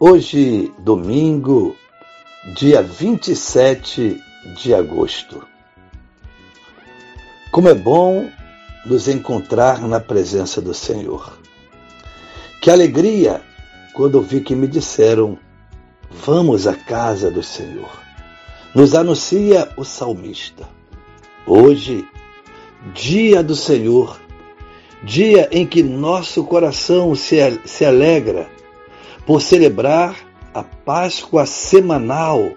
Hoje, domingo, dia 27 de agosto. Como é bom nos encontrar na presença do Senhor. Que alegria quando ouvi que me disseram: Vamos à casa do Senhor. Nos anuncia o salmista. Hoje, dia do Senhor, dia em que nosso coração se, se alegra por celebrar a Páscoa semanal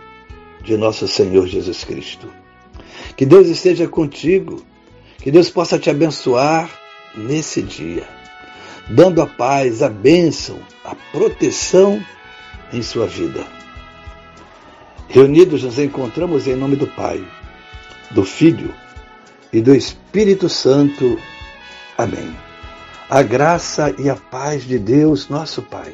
de nosso Senhor Jesus Cristo. Que Deus esteja contigo, que Deus possa te abençoar nesse dia, dando a paz, a bênção, a proteção em sua vida. Reunidos nos encontramos em nome do Pai, do Filho e do Espírito Santo. Amém. A graça e a paz de Deus, nosso Pai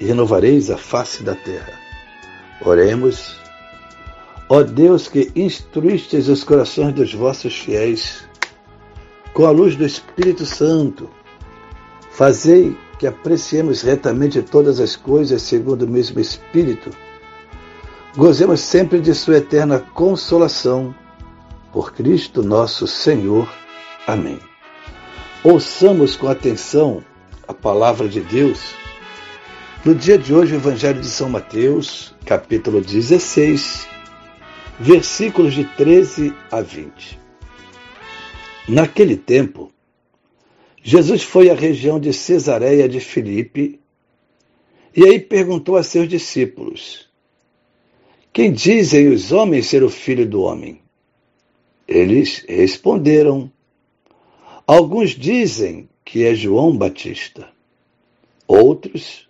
e renovareis a face da terra. Oremos. Ó Deus que instruístes os corações dos vossos fiéis com a luz do Espírito Santo, fazei que apreciemos retamente todas as coisas segundo o mesmo Espírito. Gozemos sempre de Sua eterna consolação. Por Cristo nosso Senhor. Amém. Ouçamos com atenção a palavra de Deus no dia de hoje, o Evangelho de São Mateus, capítulo 16, versículos de 13 a 20. Naquele tempo, Jesus foi à região de Cesareia de Filipe e aí perguntou a seus discípulos: Quem dizem os homens ser o filho do homem? Eles responderam: Alguns dizem que é João Batista, outros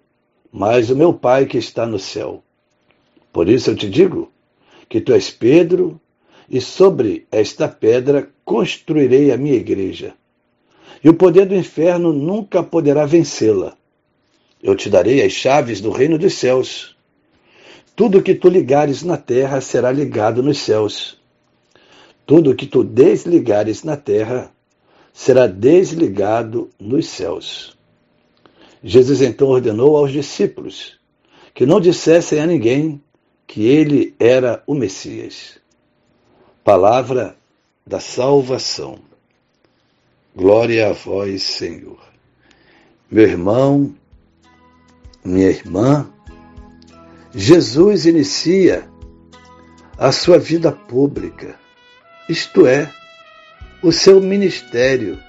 mas o meu Pai que está no céu. Por isso eu te digo que tu és Pedro, e sobre esta pedra construirei a minha igreja. E o poder do inferno nunca poderá vencê-la. Eu te darei as chaves do reino dos céus. Tudo que tu ligares na terra será ligado nos céus. Tudo que tu desligares na terra será desligado nos céus. Jesus então ordenou aos discípulos que não dissessem a ninguém que ele era o Messias. Palavra da salvação. Glória a vós, Senhor. Meu irmão, minha irmã, Jesus inicia a sua vida pública, isto é, o seu ministério,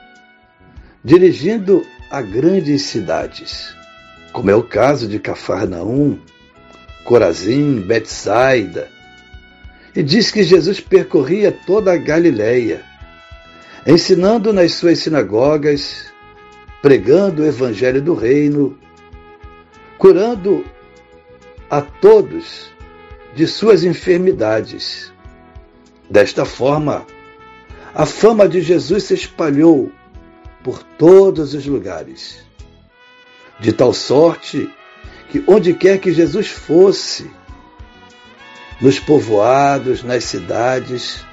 dirigindo a grandes cidades, como é o caso de Cafarnaum, Corazim, Betsaida, e diz que Jesus percorria toda a Galileia, ensinando nas suas sinagogas, pregando o evangelho do reino, curando a todos de suas enfermidades. Desta forma, a fama de Jesus se espalhou por todos os lugares. De tal sorte que onde quer que Jesus fosse, nos povoados, nas cidades,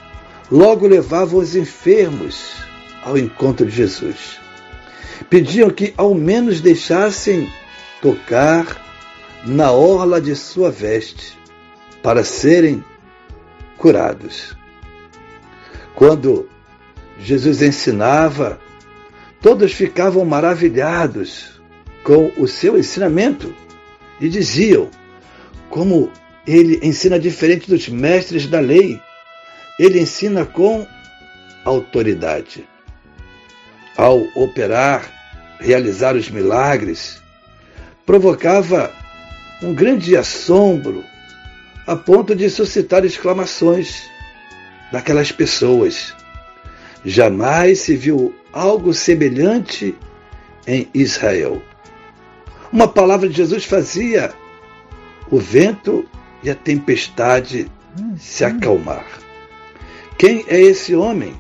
logo levavam os enfermos ao encontro de Jesus. Pediam que ao menos deixassem tocar na orla de sua veste para serem curados. Quando Jesus ensinava, todos ficavam maravilhados com o seu ensinamento e diziam: como ele ensina diferente dos mestres da lei, ele ensina com autoridade. Ao operar, realizar os milagres, provocava um grande assombro, a ponto de suscitar exclamações daquelas pessoas. Jamais se viu algo semelhante em Israel. Uma palavra de Jesus fazia o vento e a tempestade se acalmar. Quem é esse homem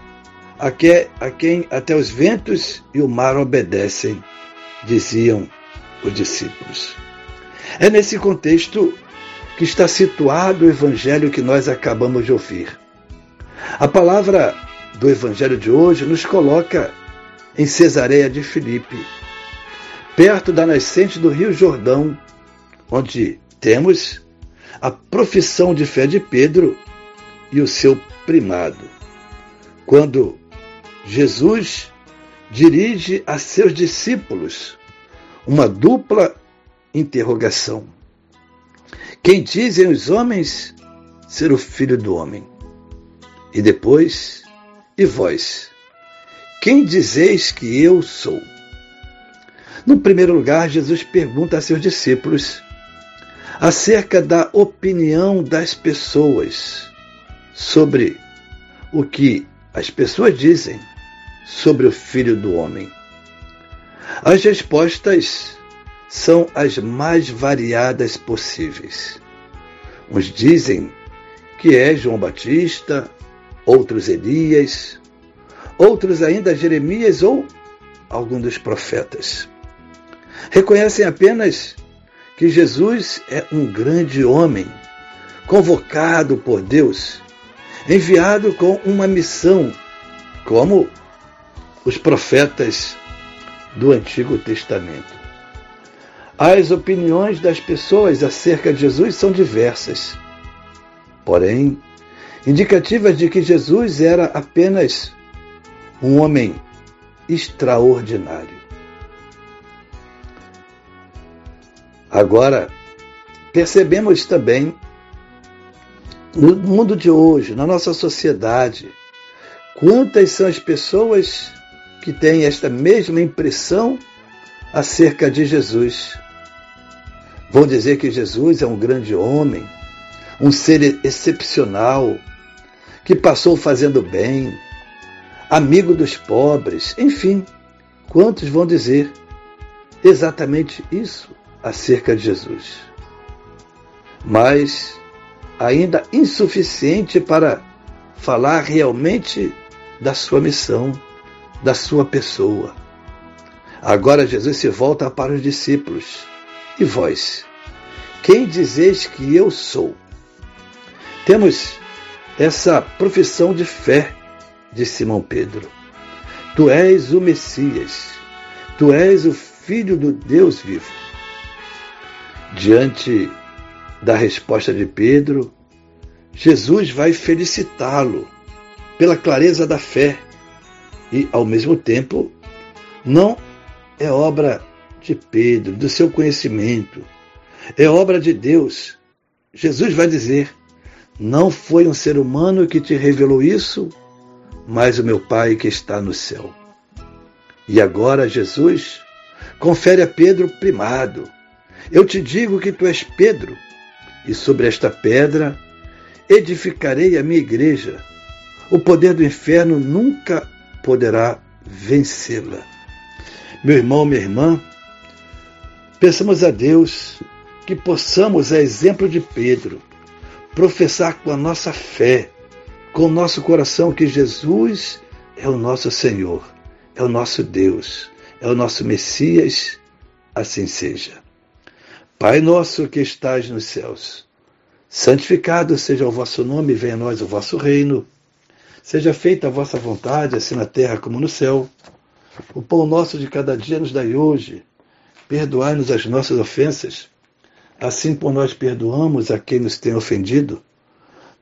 a, que, a quem até os ventos e o mar obedecem? Diziam os discípulos. É nesse contexto que está situado o evangelho que nós acabamos de ouvir. A palavra do evangelho de hoje nos coloca em Cesareia de Filipe, perto da nascente do Rio Jordão, onde temos a profissão de fé de Pedro e o seu primado. Quando Jesus dirige a seus discípulos uma dupla interrogação. Quem dizem os homens ser o filho do homem? E depois, e vós? Quem dizeis que eu sou? No primeiro lugar, Jesus pergunta a seus discípulos acerca da opinião das pessoas sobre o que as pessoas dizem sobre o Filho do Homem. As respostas são as mais variadas possíveis. Uns dizem que é João Batista, outros Elias, outros ainda Jeremias ou algum dos profetas. Reconhecem apenas que Jesus é um grande homem, convocado por Deus, enviado com uma missão, como os profetas do Antigo Testamento. As opiniões das pessoas acerca de Jesus são diversas, porém, indicativas de que Jesus era apenas um homem extraordinário. Agora, percebemos também no mundo de hoje, na nossa sociedade, quantas são as pessoas que têm esta mesma impressão acerca de Jesus. Vão dizer que Jesus é um grande homem, um ser excepcional, que passou fazendo bem, amigo dos pobres, enfim, quantos vão dizer exatamente isso? acerca de Jesus, mas ainda insuficiente para falar realmente da sua missão, da sua pessoa. Agora Jesus se volta para os discípulos. E vós, quem dizeis que eu sou? Temos essa profissão de fé de Simão Pedro. Tu és o Messias, tu és o Filho do Deus vivo. Diante da resposta de Pedro, Jesus vai felicitá-lo pela clareza da fé e, ao mesmo tempo, não é obra de Pedro, do seu conhecimento, é obra de Deus. Jesus vai dizer: Não foi um ser humano que te revelou isso, mas o meu Pai que está no céu. E agora Jesus confere a Pedro primado eu te digo que tu és Pedro, e sobre esta pedra edificarei a minha igreja. O poder do inferno nunca poderá vencê-la. Meu irmão, minha irmã, peçamos a Deus que possamos, a exemplo de Pedro, professar com a nossa fé, com o nosso coração, que Jesus é o nosso Senhor, é o nosso Deus, é o nosso Messias, assim seja. Pai nosso que estais nos céus, santificado seja o vosso nome, venha a nós o vosso reino. Seja feita a vossa vontade, assim na terra como no céu. O pão nosso de cada dia nos dai hoje. Perdoai-nos as nossas ofensas, assim por nós perdoamos a quem nos tem ofendido.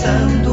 pensando